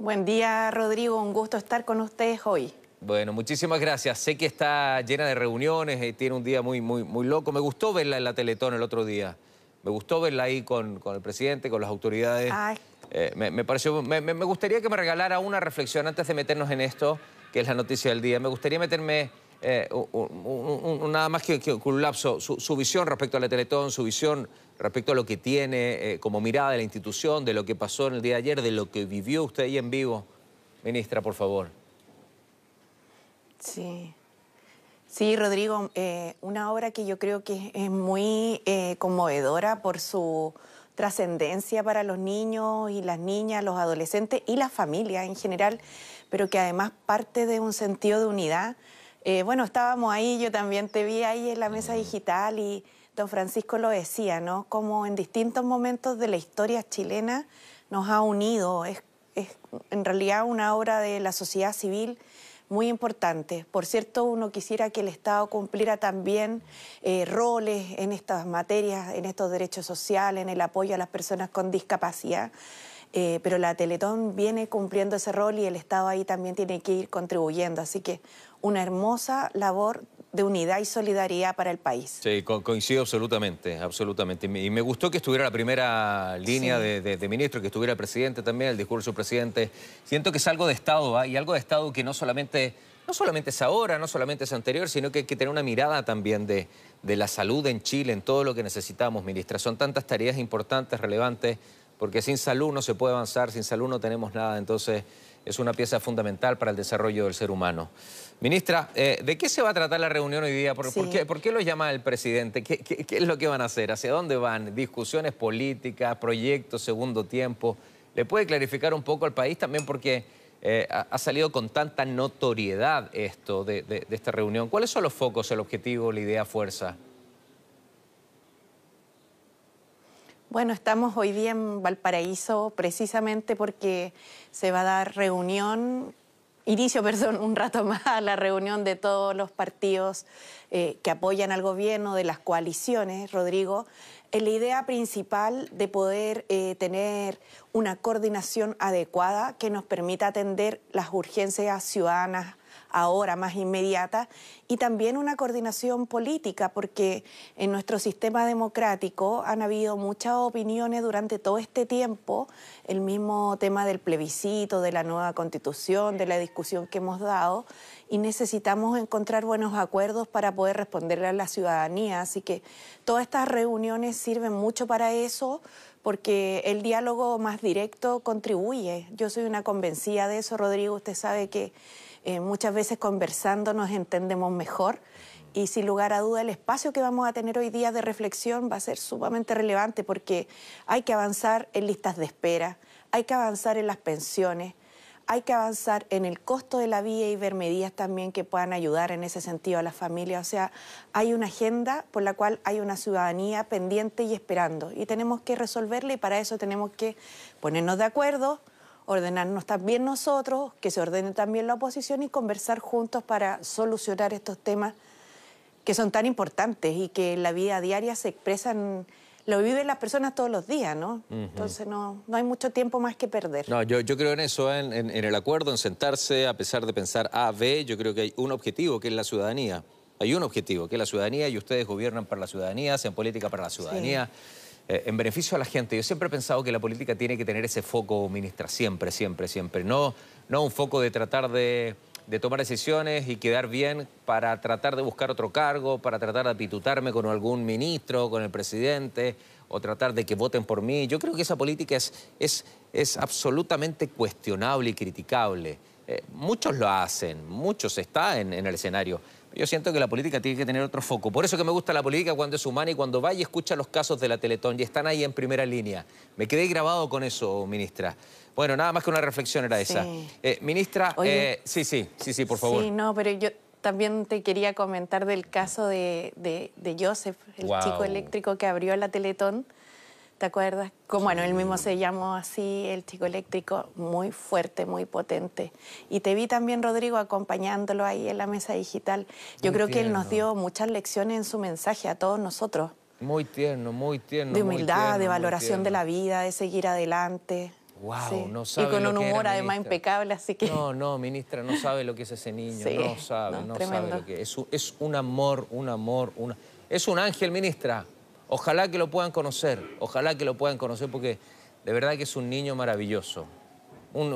Buen día, Rodrigo. Un gusto estar con ustedes hoy. Bueno, muchísimas gracias. Sé que está llena de reuniones y tiene un día muy, muy, muy loco. Me gustó verla en la Teletón el otro día. Me gustó verla ahí con, el presidente, con las autoridades. Eh, me, pareció, me, gustaría que me regalara una reflexión antes de meternos en esto, que es la noticia del día. Me gustaría meterme eh, nada más que, un lapso, su, visión respecto a la Teletón, su visión respecto a lo que tiene eh, como mirada de la institución, de lo que pasó en el día de ayer, de lo que vivió usted ahí en vivo. Ministra, por favor. Sí. Sí, Rodrigo, eh, una obra que yo creo que es muy eh, conmovedora por su trascendencia para los niños y las niñas, los adolescentes y las familias en general, pero que además parte de un sentido de unidad. Eh, bueno, estábamos ahí, yo también te vi ahí en la mesa digital y don Francisco lo decía, ¿no? Como en distintos momentos de la historia chilena nos ha unido. es en realidad una obra de la sociedad civil muy importante. Por cierto, uno quisiera que el Estado cumpliera también eh, roles en estas materias, en estos derechos sociales, en el apoyo a las personas con discapacidad. Eh, pero la Teletón viene cumpliendo ese rol y el Estado ahí también tiene que ir contribuyendo. Así que una hermosa labor de unidad y solidaridad para el país. Sí, coincido absolutamente, absolutamente. Y me gustó que estuviera la primera línea de, ministro, que estuviera el presidente también, el discurso del presidente. Siento que es algo de Estado, ¿ah? y algo de Estado que no solamente, no solamente es ahora, no solamente es anterior, sino que hay que tener una mirada también de, de la salud en Chile, en todo lo que necesitamos, ministra. Son tantas tareas importantes, relevantes, porque sin salud no se puede avanzar, sin salud no tenemos nada, entonces es una pieza fundamental para el desarrollo del ser humano. Ministra, eh, ¿de qué se va a tratar la reunión hoy día? ¿Por, qué, lo llama el presidente? ¿Qué, es lo que van a hacer? ¿Hacia dónde van? ¿Discusiones políticas, proyectos, segundo tiempo? ¿Le puede clarificar un poco al país también? Porque eh, ha, salido con tanta notoriedad esto de, de esta reunión. ¿Cuáles son los focos, el objetivo, la idea, fuerza? Bueno, estamos hoy día en Valparaíso precisamente porque se va a dar reunión inicio, perdón, un rato más la reunión de todos los partidos eh, que apoyan al gobierno, de las coaliciones, Rodrigo, en la idea principal de poder eh, tener una coordinación adecuada que nos permita atender las urgencias ciudadanas ahora más inmediata, y también una coordinación política, porque en nuestro sistema democrático han habido muchas opiniones durante todo este tiempo, el mismo tema del plebiscito, de la nueva constitución, de la discusión que hemos dado, y necesitamos encontrar buenos acuerdos para poder responderle a la ciudadanía. Así que todas estas reuniones sirven mucho para eso porque el diálogo más directo contribuye. Yo soy una convencida de eso, Rodrigo, usted sabe que eh, muchas veces conversando nos entendemos mejor y sin lugar a duda el espacio que vamos a tener hoy día de reflexión va a ser sumamente relevante porque hay que avanzar en listas de espera, hay que avanzar en las pensiones, hay que avanzar en el costo de la vida y ver medidas también que puedan ayudar en ese sentido a las familias. O sea, hay una agenda por la cual hay una ciudadanía pendiente y esperando y tenemos que resolverla y para eso tenemos que ponernos de acuerdo, ordenarnos también nosotros, que se ordene también la oposición y conversar juntos para solucionar estos temas que son tan importantes y que en la vida diaria se expresan, lo viven las personas todos los días, ¿no? Entonces no, no hay mucho tiempo más que perder. No, yo, yo creo en eso, en, en, el acuerdo, en sentarse, a pesar de pensar A, B, yo creo que hay un objetivo que es la ciudadanía. Hay un objetivo que es la ciudadanía y ustedes gobiernan para la ciudadanía, hacen política para la ciudadanía. Eh, en beneficio a la gente. Yo siempre he pensado que la política tiene que tener ese foco, ministra, siempre, siempre, siempre. No, no un foco de tratar de, tomar decisiones y quedar bien para tratar de buscar otro cargo, para tratar de apitutarme con algún ministro, con el presidente, o tratar de que voten por mí. Yo creo que esa política es, es, es absolutamente cuestionable y criticable. Eh, muchos lo hacen, muchos están en el escenario yo siento que la política tiene que tener otro foco. Por eso que me gusta la política cuando es humana y cuando va y escucha los casos de la Teletón y están ahí en primera línea. Me quedé grabado con eso, ministra. Bueno, nada más que una reflexión era esa. Eh, ministra, eh, sí, sí, sí, sí, por favor. Sí, no, pero yo también te quería comentar del caso de, Joseph, el chico eléctrico que abrió la Teletón ¿Te acuerdas? Como, bueno, él mismo se llamó así, el chico eléctrico, muy fuerte, muy potente. Y te vi también, Rodrigo, acompañándolo ahí en la mesa digital. Yo creo que él nos dio muchas lecciones en su mensaje a todos nosotros. Muy tierno, muy tierno. De humildad, de valoración de la vida, de seguir adelante. Wow, no sabe Y con lo un que era, humor además ministra. impecable, así que... No, no, ministra, no sabe lo que es ese niño, Sí, no sabe, no, no, sabe lo que es. Un- Es un amor, un amor, una... Es un ángel, ministra. Ojalá que lo puedan conocer, ojalá que lo puedan conocer porque de verdad que es un niño maravilloso. Un-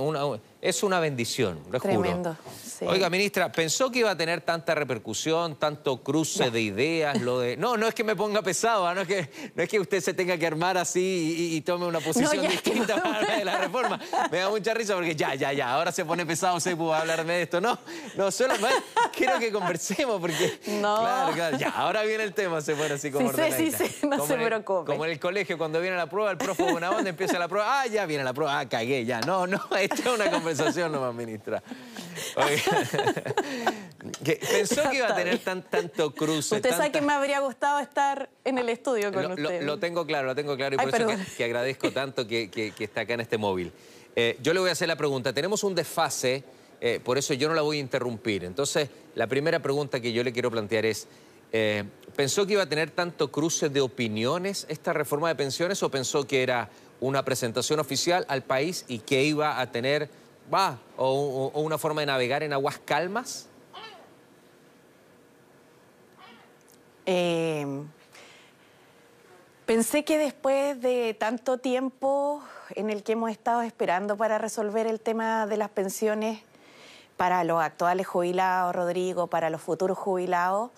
es una bendición, lo juro. Tremendo, sí. Oiga, ministra, ¿pensó que iba a tener tanta repercusión, tanto cruce de ideas, lo de... No, no es que me ponga pesado, ¿ah? no, es que, no es que usted se tenga que armar así y, y tome una posición distinta para hablar de la reforma. Me da mucha risa porque ya, ya, ya, ahora se pone pesado, se pudo hablarme de esto. No, no, solo más quiero que conversemos porque... No. Claro, claro, ya, ahora viene el tema, se pone así como Sí sí sé, no Como se en el- preocupe. Como en el colegio, cuando viene la prueba, el profe buena onda, empieza la prueba, ah, ya viene la prueba, ah, cagué, ya. No, no, esta es una conversación nomás, ministra. Que pensó que iba a tener tan, tanto cruce. Usted sabe que me habría gustado estar en el estudio con lo, usted. lo tengo claro, lo tengo claro y Ay, por eso que, que agradezco tanto que, que- que está acá en este móvil. Eh, yo le voy a hacer la pregunta. Tenemos un desfase, eh, por eso yo no la voy a interrumpir. Entonces, la primera pregunta que yo le quiero plantear es, eh, ¿pensó que iba a tener tanto cruce de opiniones esta reforma de pensiones o pensó que era una presentación oficial al país y que iba a tener, va, o, una forma de navegar en aguas calmas? Eh, pensé que después de tanto tiempo en el que hemos estado esperando para resolver el tema de las pensiones para los actuales jubilados, Rodrigo, para los futuros jubilados,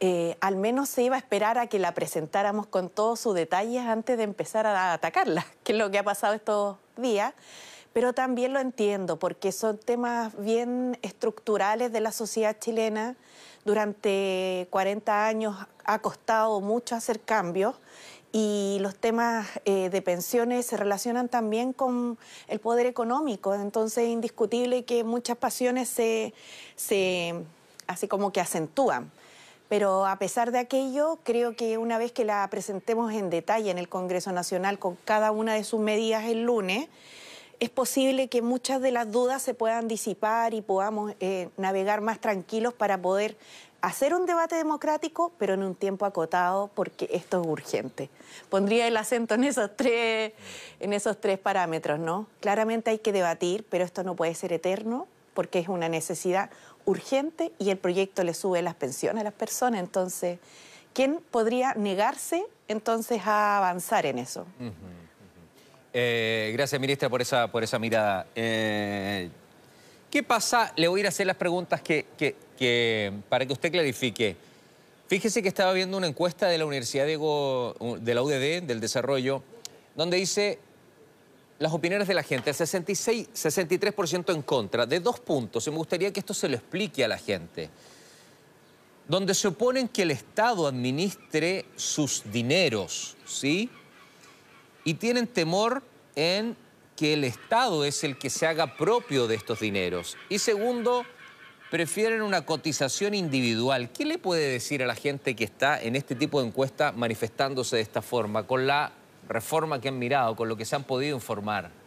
eh, al menos se iba a esperar a que la presentáramos con todos sus detalles antes de empezar a atacarla, que es lo que ha pasado estos días. Pero también lo entiendo, porque son temas bien estructurales de la sociedad chilena. Durante 40 años ha costado mucho hacer cambios y los temas eh, de pensiones se relacionan también con el poder económico. Entonces es indiscutible que muchas pasiones se, se así como que acentúan. Pero a pesar de aquello, creo que una vez que la presentemos en detalle en el Congreso Nacional con cada una de sus medidas el lunes, es posible que muchas de las dudas se puedan disipar y podamos eh, navegar más tranquilos para poder hacer un debate democrático, pero en un tiempo acotado, porque esto es urgente. Pondría el acento en esos tres, en esos tres parámetros, ¿no? Claramente hay que debatir, pero esto no puede ser eterno, porque es una necesidad urgente y el proyecto le sube las pensiones a las personas. Entonces, ¿quién podría negarse entonces a avanzar en eso? Eh, gracias, ministra, por esa, por esa mirada. Eh, ¿Qué pasa? Le voy a ir a hacer las preguntas que, que- para que usted clarifique. Fíjese que estaba viendo una encuesta de la Universidad de la UDD, del Desarrollo, donde dice las opiniones de la gente, el 66, 63% en contra, de dos puntos. Y me gustaría que esto se lo explique a la gente. Donde se oponen que el Estado administre sus dineros, ¿sí? Y tienen temor en que el Estado es el que se haga propio de estos dineros. Y segundo, prefieren una cotización individual. ¿Qué le puede decir a la gente que está en este tipo de encuesta manifestándose de esta forma, con la reforma que han mirado, con lo que se han podido informar?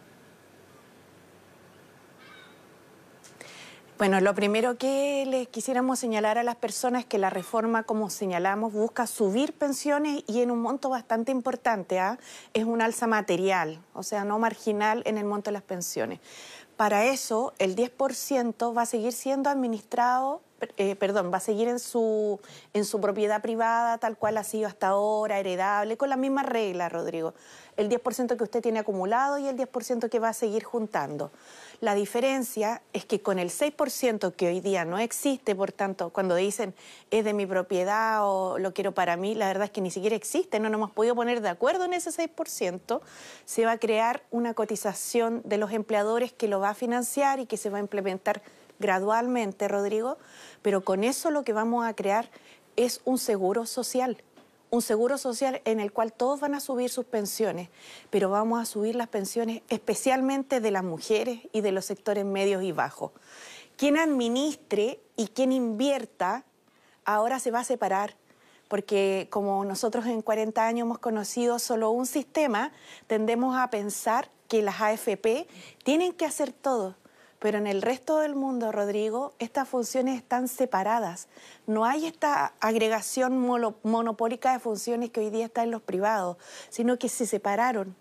Bueno, lo primero que les quisiéramos señalar a las personas es que la reforma, como señalamos, busca subir pensiones y en un monto bastante importante. ¿ah? Es un alza material, o sea, no marginal en el monto de las pensiones. Para eso, el 10% va a seguir siendo administrado, eh, perdón, va a seguir en su, en su propiedad privada, tal cual ha sido hasta ahora, heredable, con las mismas reglas, Rodrigo. El 10% que usted tiene acumulado y el 10% que va a seguir juntando. La diferencia es que con el 6% que hoy día no existe, por tanto, cuando dicen es de mi propiedad o lo quiero para mí, la verdad es que ni siquiera existe, no nos hemos podido poner de acuerdo en ese 6%, se va a crear una cotización de los empleadores que lo va a financiar y que se va a implementar gradualmente, Rodrigo, pero con eso lo que vamos a crear es un seguro social un seguro social en el cual todos van a subir sus pensiones, pero vamos a subir las pensiones especialmente de las mujeres y de los sectores medios y bajos. Quien administre y quien invierta ahora se va a separar, porque como nosotros en 40 años hemos conocido solo un sistema, tendemos a pensar que las AFP tienen que hacer todo. Pero en el resto del mundo, Rodrigo, estas funciones están separadas. No hay esta agregación mono- monopólica de funciones que hoy día está en los privados, sino que se separaron.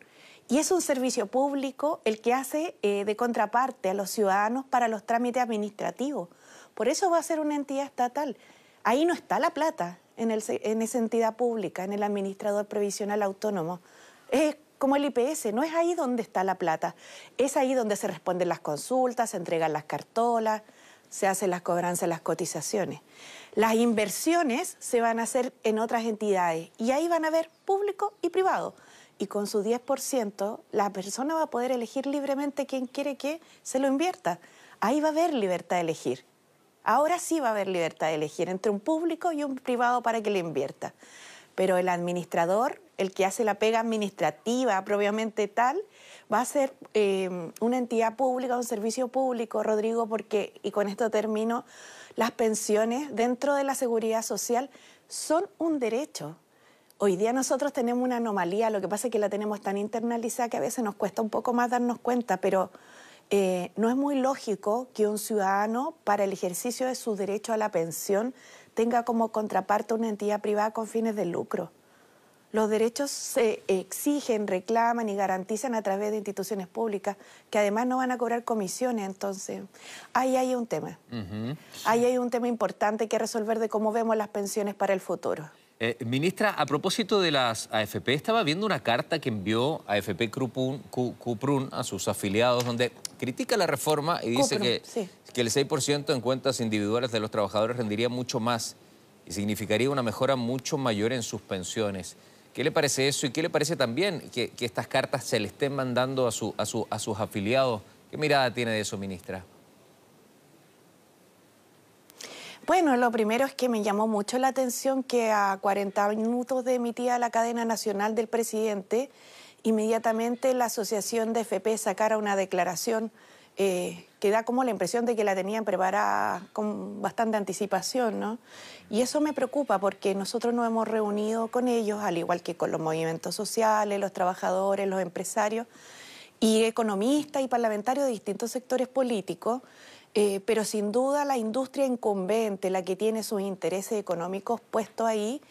Y es un servicio público el que hace eh, de contraparte a los ciudadanos para los trámites administrativos. Por eso va a ser una entidad estatal. Ahí no está la plata en, en esa entidad pública, en el administrador previsional autónomo. Es como el IPS, no es ahí donde está la plata, es ahí donde se responden las consultas, se entregan las cartolas, se hacen las cobranzas, las cotizaciones. Las inversiones se van a hacer en otras entidades y ahí van a haber público y privado. Y con su 10%, la persona va a poder elegir libremente quién quiere que se lo invierta. Ahí va a haber libertad de elegir. Ahora sí va a haber libertad de elegir entre un público y un privado para que le invierta. Pero el administrador, el que hace la pega administrativa propiamente tal, va a ser eh, una entidad pública, un servicio público, Rodrigo, porque, y con esto termino, las pensiones dentro de la seguridad social son un derecho. Hoy día nosotros tenemos una anomalía, lo que pasa es que la tenemos tan internalizada que a veces nos cuesta un poco más darnos cuenta, pero eh, no es muy lógico que un ciudadano, para el ejercicio de su derecho a la pensión, tenga como contraparte una entidad privada con fines de lucro. Los derechos se exigen, reclaman y garantizan a través de instituciones públicas que además no van a cobrar comisiones. Entonces, ahí hay un tema. Ahí hay un tema importante que resolver de cómo vemos las pensiones para el futuro. Eh, ministra, a propósito de las AFP, estaba viendo una carta que envió AFP Cuprun a sus afiliados donde critica la reforma y dice que, que el 6% en cuentas individuales de los trabajadores rendiría mucho más y significaría una mejora mucho mayor en sus pensiones. ¿Qué le parece eso y qué le parece también que, estas cartas se le estén mandando a, su, a, a sus afiliados? ¿Qué mirada tiene de eso, ministra? Bueno, lo primero es que me llamó mucho la atención que a 40 minutos de emitida la cadena nacional del presidente, inmediatamente la Asociación de FP sacara una declaración eh, que da como la impresión de que la tenían preparada con bastante anticipación, ¿no? Y eso me preocupa porque nosotros nos hemos reunido con ellos, al igual que con los movimientos sociales, los trabajadores, los empresarios y economistas y parlamentarios de distintos sectores políticos, eh, pero sin duda la industria incumbente, la que tiene sus intereses económicos puestos ahí,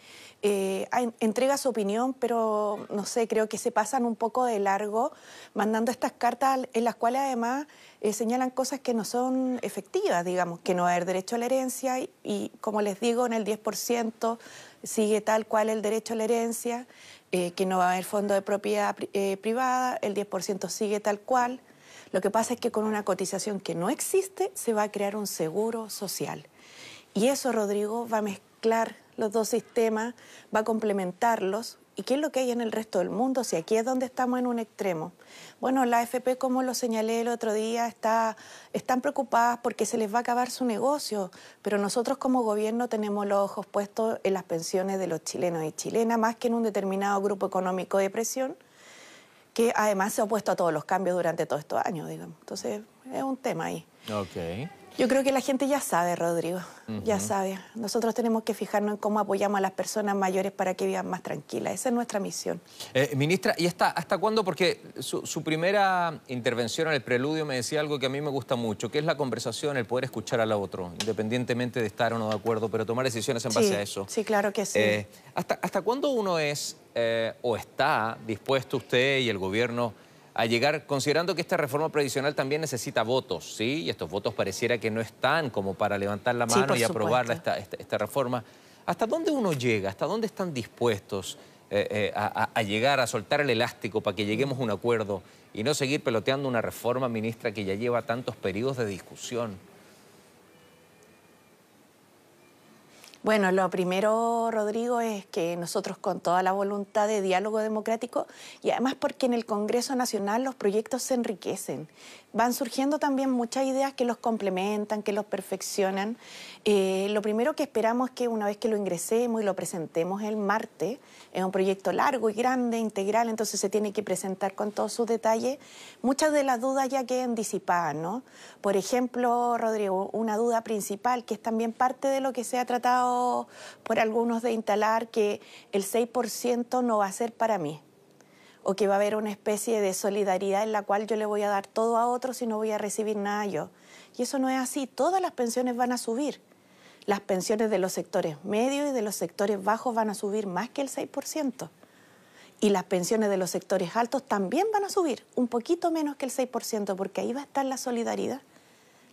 eh, entrega su opinión, pero no sé, creo que se pasan un poco de largo mandando estas cartas en las cuales además eh, señalan cosas que no son efectivas, digamos, que no va a haber derecho a la herencia y, como les digo, en el 10% sigue tal cual el derecho a la herencia, que no va a haber fondo de propiedad privada, el 10% sigue tal cual. Lo que pasa es que con una cotización que no existe se va a crear un seguro social. Y eso, Rodrigo, va a mezclar los dos sistemas, va a complementarlos. ¿Y qué es lo que hay en el resto del mundo? Si aquí es donde estamos en un extremo. Bueno, la AFP, como lo señalé el otro día, está, están preocupadas porque se les va a acabar su negocio, pero nosotros como gobierno tenemos los ojos puestos en las pensiones de los chilenos y chilenas, más que en un determinado grupo económico de presión, que además se ha opuesto a todos los cambios durante todos estos años, digamos. Entonces, es un tema ahí. Okay. Yo creo que la gente ya sabe, Rodrigo, ya sabe. Nosotros tenemos que fijarnos en cómo apoyamos a las personas mayores para que vivan más tranquilas. Esa es nuestra misión. Eh, ministra, ¿y hasta, hasta cuándo? Porque su, primera intervención en el preludio me decía algo que a mí me gusta mucho, que es la conversación, el poder escuchar al otro, independientemente de estar o no de acuerdo, pero tomar decisiones en base a eso. Sí, claro que sí. Eh, ¿hasta, ¿Hasta cuándo uno es eh, o está dispuesto usted y el gobierno a llegar, considerando que esta reforma previsional también necesita votos, ¿sí? Y estos votos pareciera que no están como para levantar la mano y aprobar esta, esta, reforma. ¿Hasta dónde uno llega? ¿Hasta dónde están dispuestos eh, eh, a, llegar, a soltar el elástico para que lleguemos a un acuerdo y no seguir peloteando una reforma, ministra, que ya lleva tantos periodos de discusión? Bueno, lo primero, Rodrigo, es que nosotros con toda la voluntad de diálogo democrático y además porque en el Congreso Nacional los proyectos se enriquecen van surgiendo también muchas ideas que los complementan, que los perfeccionan. Eh, lo primero que esperamos es que una vez que lo ingresemos y lo presentemos el martes, es un proyecto largo y grande, integral, entonces se tiene que presentar con todos sus detalles. Muchas de las dudas ya quedan disipadas, ¿no? Por ejemplo, Rodrigo, una duda principal que es también parte de lo que se ha tratado por algunos de instalar, que el 6% no va a ser para mí o que va a haber una especie de solidaridad en la cual yo le voy a dar todo a otros y no voy a recibir nada yo. Y eso no es así, todas las pensiones van a subir. Las pensiones de los sectores medios y de los sectores bajos van a subir más que el 6%. Y las pensiones de los sectores altos también van a subir, un poquito menos que el 6%, porque ahí va a estar la solidaridad.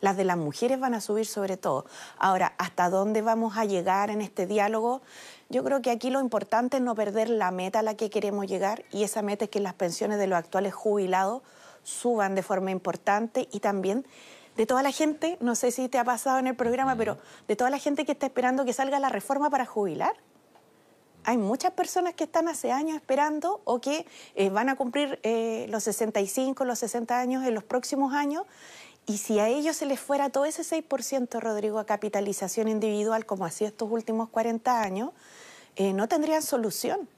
Las de las mujeres van a subir sobre todo. Ahora, ¿hasta dónde vamos a llegar en este diálogo? Yo creo que aquí lo importante es no perder la meta a la que queremos llegar y esa meta es que las pensiones de los actuales jubilados suban de forma importante y también de toda la gente, no sé si te ha pasado en el programa, pero de toda la gente que está esperando que salga la reforma para jubilar. Hay muchas personas que están hace años esperando o que eh, van a cumplir eh, los 65, los 60 años en los próximos años. Y si a ellos se les fuera todo ese 6%, Rodrigo, a capitalización individual, como hacía estos últimos 40 años, eh, no tendrían solución.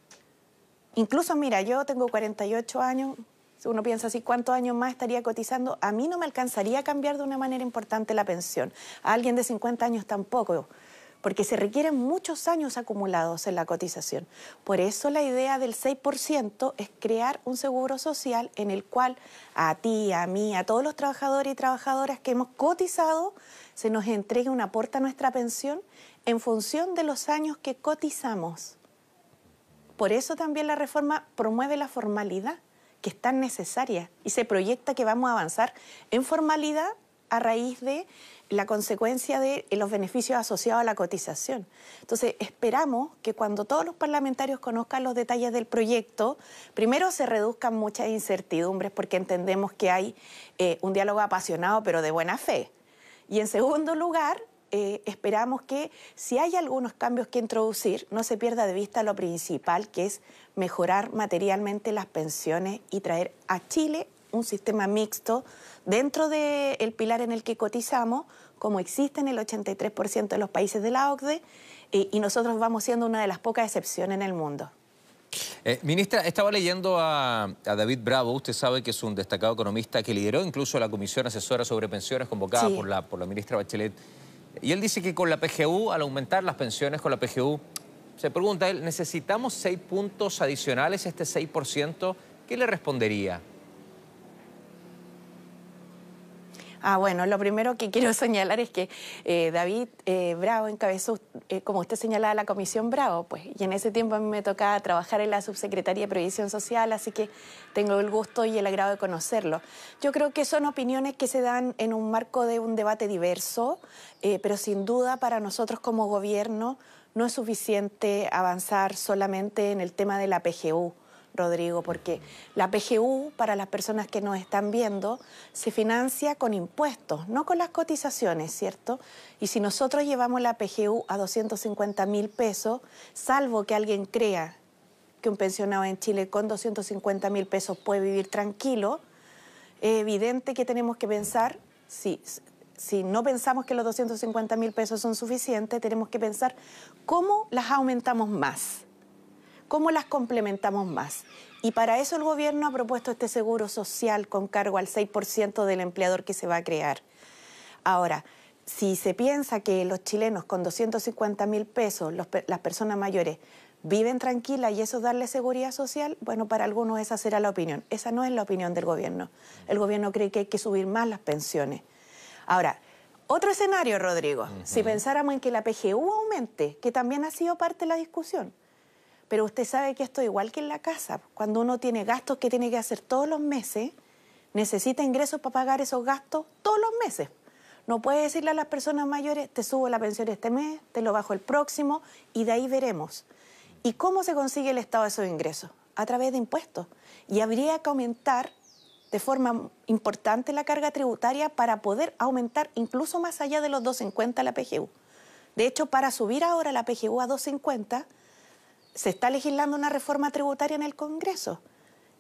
Incluso, mira, yo tengo 48 años, uno piensa así, ¿cuántos años más estaría cotizando? A mí no me alcanzaría a cambiar de una manera importante la pensión. A alguien de 50 años tampoco, porque se requieren muchos años acumulados en la cotización. Por eso la idea del 6% es crear un seguro social en el cual a ti, a mí, a todos los trabajadores y trabajadoras que hemos cotizado, se nos entregue un aporte a nuestra pensión en función de los años que cotizamos. Por eso también la reforma promueve la formalidad que es tan necesaria y se proyecta que vamos a avanzar en formalidad a raíz de la consecuencia de los beneficios asociados a la cotización. Entonces, esperamos que cuando todos los parlamentarios conozcan los detalles del proyecto, primero se reduzcan muchas incertidumbres porque entendemos que hay eh, un diálogo apasionado pero de buena fe. Y en segundo lugar, eh, esperamos que si hay algunos cambios que introducir, no se pierda de vista lo principal, que es mejorar materialmente las pensiones y traer a Chile un sistema mixto dentro del pilar en el que cotizamos, como existe en el 83% de los países de la OCDE, y nosotros vamos siendo una de las pocas excepciones en el mundo. Eh, ministra, estaba leyendo a, a, David Bravo, usted sabe que es un destacado economista que lideró incluso la Comisión Asesora sobre Pensiones convocada por, la, por la ministra Bachelet y él dice que con la PGU, al aumentar las pensiones con la PGU, se pregunta él, ¿necesitamos seis puntos adicionales, este 6%? ¿Qué le respondería? Ah, bueno, lo primero que quiero señalar es que eh, David eh, Bravo encabezó, eh, como usted señalaba, la Comisión Bravo, pues, y en ese tiempo a mí me tocaba trabajar en la Subsecretaría de Previsión Social, así que tengo el gusto y el agrado de conocerlo. Yo creo que son opiniones que se dan en un marco de un debate diverso, pero sin duda para nosotros como gobierno no es suficiente avanzar solamente en el tema de la PGU. Rodrigo, porque la PGU, para las personas que nos están viendo, se financia con impuestos, no con las cotizaciones, ¿cierto? Y si nosotros llevamos la PGU a 250 mil pesos, salvo que alguien crea que un pensionado en Chile con 250 mil pesos puede vivir tranquilo, es evidente que tenemos que pensar, si, si no pensamos que los 250 mil pesos son suficientes, tenemos que pensar cómo las aumentamos más. ¿Cómo las complementamos más? Y para eso el gobierno ha propuesto este seguro social con cargo al 6% del empleador que se va a crear. Ahora, si se piensa que los chilenos con 250 mil pesos, las personas mayores, viven tranquilas y eso es darle seguridad social, bueno, para algunos esa será la opinión. Esa no es la opinión del gobierno. El gobierno cree que hay que subir más las pensiones. Ahora, otro escenario, Rodrigo, si pensáramos en que la PGU aumente, que también ha sido parte de la discusión, pero usted sabe que esto es igual que en la casa. Cuando uno tiene gastos que tiene que hacer todos los meses, necesita ingresos para pagar esos gastos todos los meses. No puede decirle a las personas mayores, te subo la pensión este mes, te lo bajo el próximo y de ahí veremos. ¿Y cómo se consigue el estado de esos ingresos? A través de impuestos. Y habría que aumentar de forma importante la carga tributaria para poder aumentar incluso más allá de los 250 la PGU. De hecho, para subir ahora la PGU a 250, se está legislando una reforma tributaria en el Congreso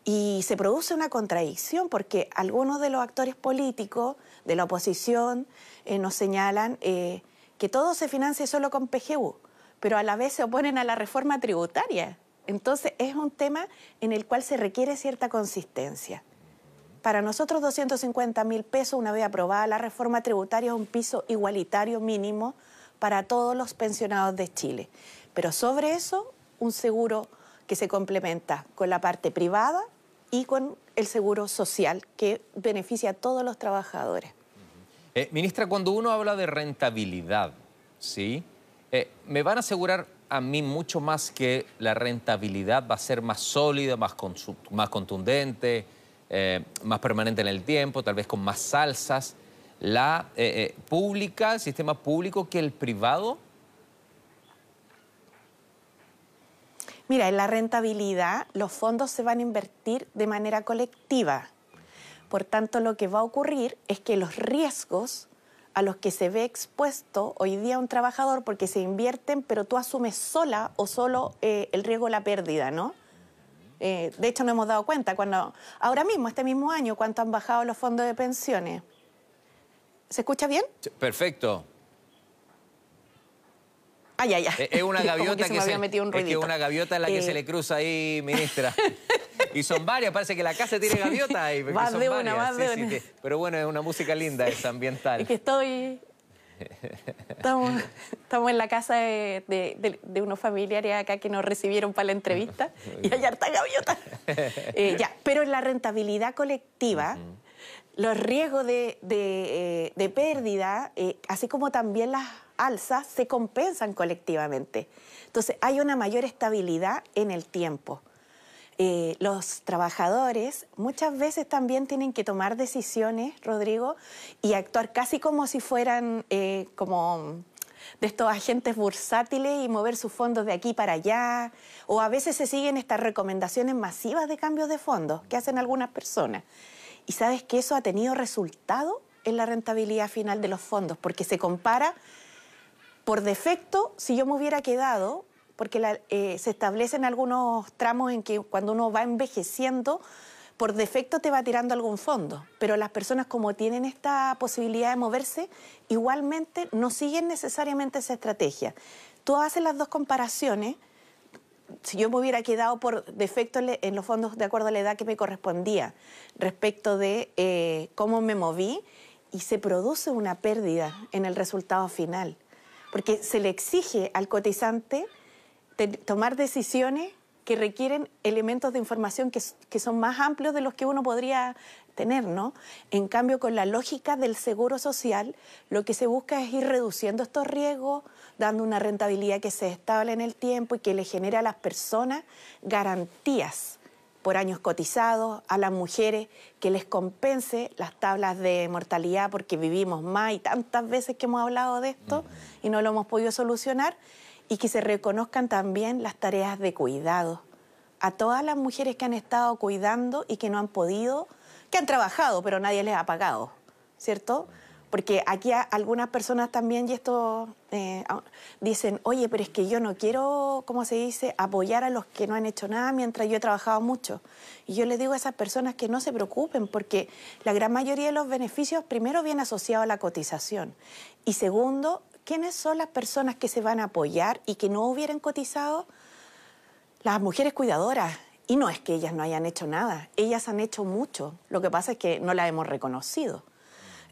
y se produce una contradicción porque algunos de los actores políticos de la oposición eh, nos señalan eh, que todo se financia solo con PGU, pero a la vez se oponen a la reforma tributaria. Entonces es un tema en el cual se requiere cierta consistencia. Para nosotros 250 mil pesos, una vez aprobada la reforma tributaria, es un piso igualitario mínimo para todos los pensionados de Chile. Pero sobre eso un seguro que se complementa con la parte privada y con el seguro social que beneficia a todos los trabajadores. Eh, ministra, cuando uno habla de rentabilidad, ¿sí? Eh, ¿Me van a asegurar a mí mucho más que la rentabilidad va a ser más sólida, más, más contundente, eh, más permanente en el tiempo, tal vez con más salsas, la pública, el sistema público que el privado? Mira, en la rentabilidad los fondos se van a invertir de manera colectiva. Por tanto, lo que va a ocurrir es que los riesgos a los que se ve expuesto hoy día un trabajador, porque se invierten, pero tú asumes sola o solo el riesgo de la pérdida, ¿no? Eh, de hecho, no hemos dado cuenta cuando, ahora mismo, este mismo año, cuánto han bajado los fondos de pensiones. ¿Se escucha bien? Perfecto. Ay, ay, ay. Es una gaviota que, se, es una gaviota la que se le cruza ahí, ministra. y son varias, parece que la casa tiene gaviota ahí. Más de una, más de una. pero bueno, es una música linda, es ambiental. Es que estoy Estamos, estamos, en la casa de, unos familiares acá que nos recibieron para la entrevista y hay harta gaviota. Eh, ya, pero en la rentabilidad colectiva, los riesgos de, eh, pérdida, eh, así como también las alzas, se compensan colectivamente. Entonces, hay una mayor estabilidad en el tiempo. Eh, los trabajadores muchas veces también tienen que tomar decisiones, Rodrigo, y actuar casi como si fueran eh, como de estos agentes bursátiles y mover sus fondos de aquí para allá. O a veces se siguen estas recomendaciones masivas de cambios de fondos que hacen algunas personas. Y sabes que eso ha tenido resultado en la rentabilidad final de los fondos, porque se compara por defecto, si yo me hubiera quedado porque eh, se establecen algunos tramos en que cuando uno va envejeciendo, por defecto te va tirando algún fondo, pero las personas como tienen esta posibilidad de moverse, igualmente no siguen necesariamente esa estrategia. Tú haces las dos comparaciones, si yo me hubiera quedado por defecto en los fondos de acuerdo a la edad que me correspondía respecto de eh, cómo me moví, y se produce una pérdida en el resultado final, porque se le exige al cotizante tomar decisiones que requieren elementos de información que, son más amplios de los que uno podría tener, ¿no? En cambio, con la lógica del seguro social, lo que se busca es ir reduciendo estos riesgos, dando una rentabilidad que se estable en el tiempo y que le genere a las personas garantías por años cotizados, a las mujeres que les compense las tablas de mortalidad porque vivimos más y tantas veces que hemos hablado de esto y no lo hemos podido solucionar y que se reconozcan también las tareas de cuidado a todas las mujeres que han estado cuidando y que no han podido, que han trabajado, pero nadie les ha pagado, ¿cierto? Porque aquí algunas personas también, y esto eh, dicen, oye, pero es que yo no quiero, ¿cómo se dice?, apoyar a los que no han hecho nada mientras yo he trabajado mucho. Y yo les digo a esas personas que no se preocupen, porque la gran mayoría de los beneficios, primero, viene asociado a la cotización. Y segundo, ¿quiénes son las personas que se van a apoyar y que no hubieran cotizado? Las mujeres cuidadoras. Y no es que ellas no hayan hecho nada, ellas han hecho mucho. Lo que pasa es que no las hemos reconocido.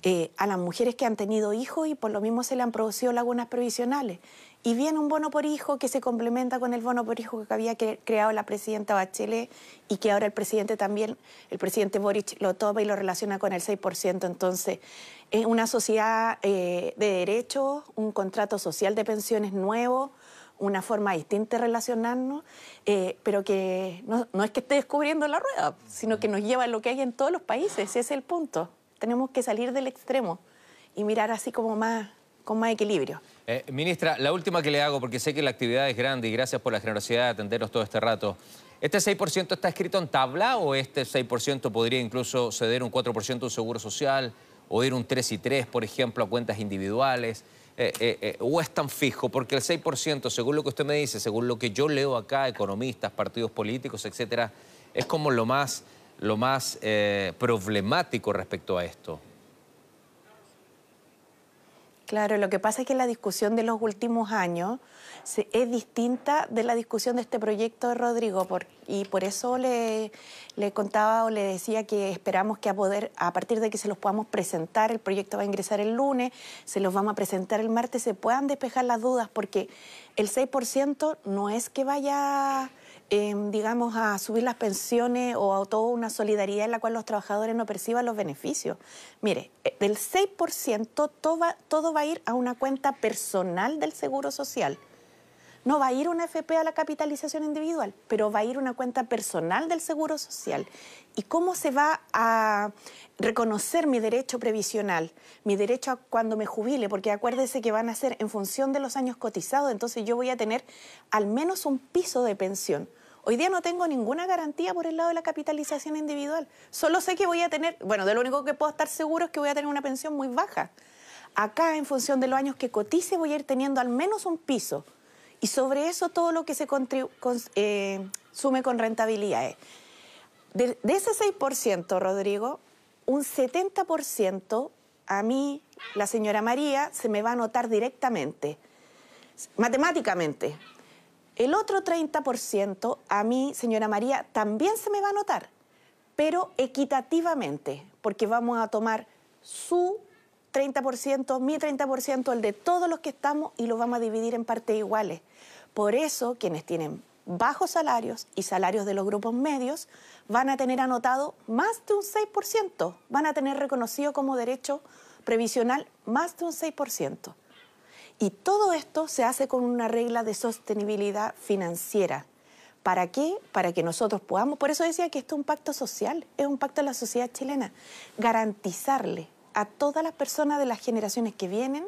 Eh, a las mujeres que han tenido hijos y por lo mismo se le han producido lagunas previsionales. Y viene un bono por hijo que se complementa con el bono por hijo que había creado la presidenta Bachelet y que ahora el presidente también, el presidente Boric lo toma y lo relaciona con el 6%. Entonces, es una sociedad eh, de derechos, un contrato social de pensiones nuevo, una forma distinta de relacionarnos, eh, pero que no, es que esté descubriendo la rueda, sino que nos lleva a lo que hay en todos los países, ese es el punto. Tenemos que salir del extremo y mirar así como más, con más equilibrio. Eh, ministra, la última que le hago, porque sé que la actividad es grande y gracias por la generosidad de atendernos todo este rato. ¿Este 6% está escrito en tabla o este 6% podría incluso ceder un 4% un seguro social? o ir un 3 y 3, por ejemplo, a cuentas individuales? Eh, eh, ¿O es tan fijo? Porque el 6%, según lo que usted me dice, según lo que yo leo acá, economistas, partidos políticos, etcétera, es como lo más, lo más problemático respecto a esto. Claro, lo que pasa es que la discusión de los últimos años es distinta de la discusión de este proyecto de Rodrigo y por eso le, contaba o le decía que esperamos que a poder, a partir de que se los podamos presentar, el proyecto va a ingresar el lunes, se los vamos a presentar el martes, se puedan despejar las dudas porque el 6% no es que vaya Em, digamos, a subir las pensiones o a toda una solidaridad en la cual los trabajadores no perciban los beneficios. Mire, eh, del 6% todo va, todo va a ir a una cuenta personal del Seguro Social. No va a ir una FP a la capitalización individual, pero va a ir una cuenta personal del Seguro Social. ¿Y cómo se va a reconocer mi derecho previsional, mi derecho a cuando me jubile? Porque acuérdese que van a ser en función de los años cotizados, entonces yo voy a tener al menos un piso de pensión. Hoy día no tengo ninguna garantía por el lado de la capitalización individual. Solo sé que voy a tener, bueno, de lo único que puedo estar seguro es que voy a tener una pensión muy baja. Acá, en función de los años que cotice, voy a ir teniendo al menos un piso. Y sobre eso todo lo que se eh, sume con rentabilidades. De, de ese 6%, Rodrigo, un 70% a mí, la señora María, se me va a notar directamente, matemáticamente. El otro 30% a mí, señora María, también se me va a notar, pero equitativamente, porque vamos a tomar su 30%, mi 30%, el de todos los que estamos y lo vamos a dividir en partes iguales. Por eso, quienes tienen bajos salarios y salarios de los grupos medios van a tener anotado más de un 6%, van a tener reconocido como derecho previsional más de un 6%. Y todo esto se hace con una regla de sostenibilidad financiera. ¿Para qué? Para que nosotros podamos, por eso decía que esto es un pacto social, es un pacto de la sociedad chilena, garantizarle a todas las personas de las generaciones que vienen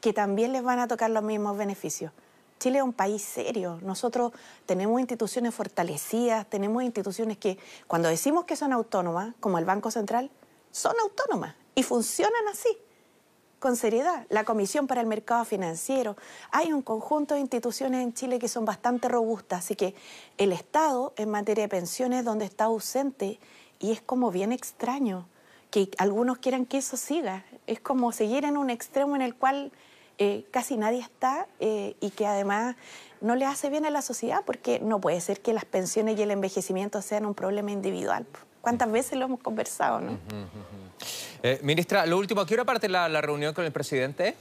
que también les van a tocar los mismos beneficios. Chile es un país serio. Nosotros tenemos instituciones fortalecidas, tenemos instituciones que cuando decimos que son autónomas, como el Banco Central, son autónomas y funcionan así, con seriedad. La Comisión para el Mercado Financiero. Hay un conjunto de instituciones en Chile que son bastante robustas, así que el Estado en materia de pensiones donde está ausente y es como bien extraño que algunos quieran que eso siga. Es como seguir en un extremo en el cual eh, casi nadie está eh, y que además no le hace bien a la sociedad porque no puede ser que las pensiones y el envejecimiento sean un problema individual. ¿Cuántas veces lo hemos conversado? ¿no? Eh, ministra, lo último, ¿a qué hora parte la, la reunión con el presidente?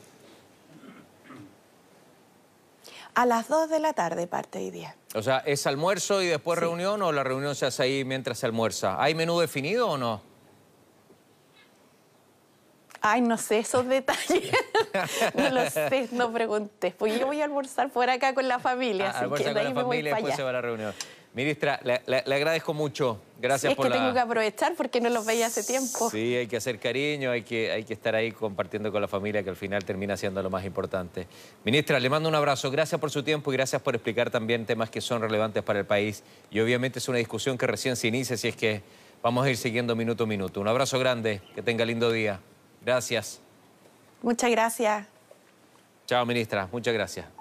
A las 2 de la tarde parte hoy día. O sea, ¿es almuerzo y después reunión o la reunión se hace ahí mientras se almuerza? ¿Hay menú definido o no? Ay, no sé esos detalles. no lo sé, no pregunté. Porque yo voy a almorzar por acá con la familia. Ah, así que de ahí me voy y después se va a la reunión. Ministra, le, agradezco mucho. Gracias por es que tengo que aprovechar porque no los veía hace tiempo. Sí, hay que hacer cariño, hay que, hay que estar ahí compartiendo con la familia, que al final termina siendo lo más importante. Ministra, le mando un abrazo. Gracias por su tiempo y gracias por explicar también temas que son relevantes para el país. Y obviamente es una discusión que recién se inicia, si es que vamos a ir siguiendo minuto a minuto. Un abrazo grande, que tenga lindo día. Gracias. Muchas gracias. Chao, ministra. Muchas gracias.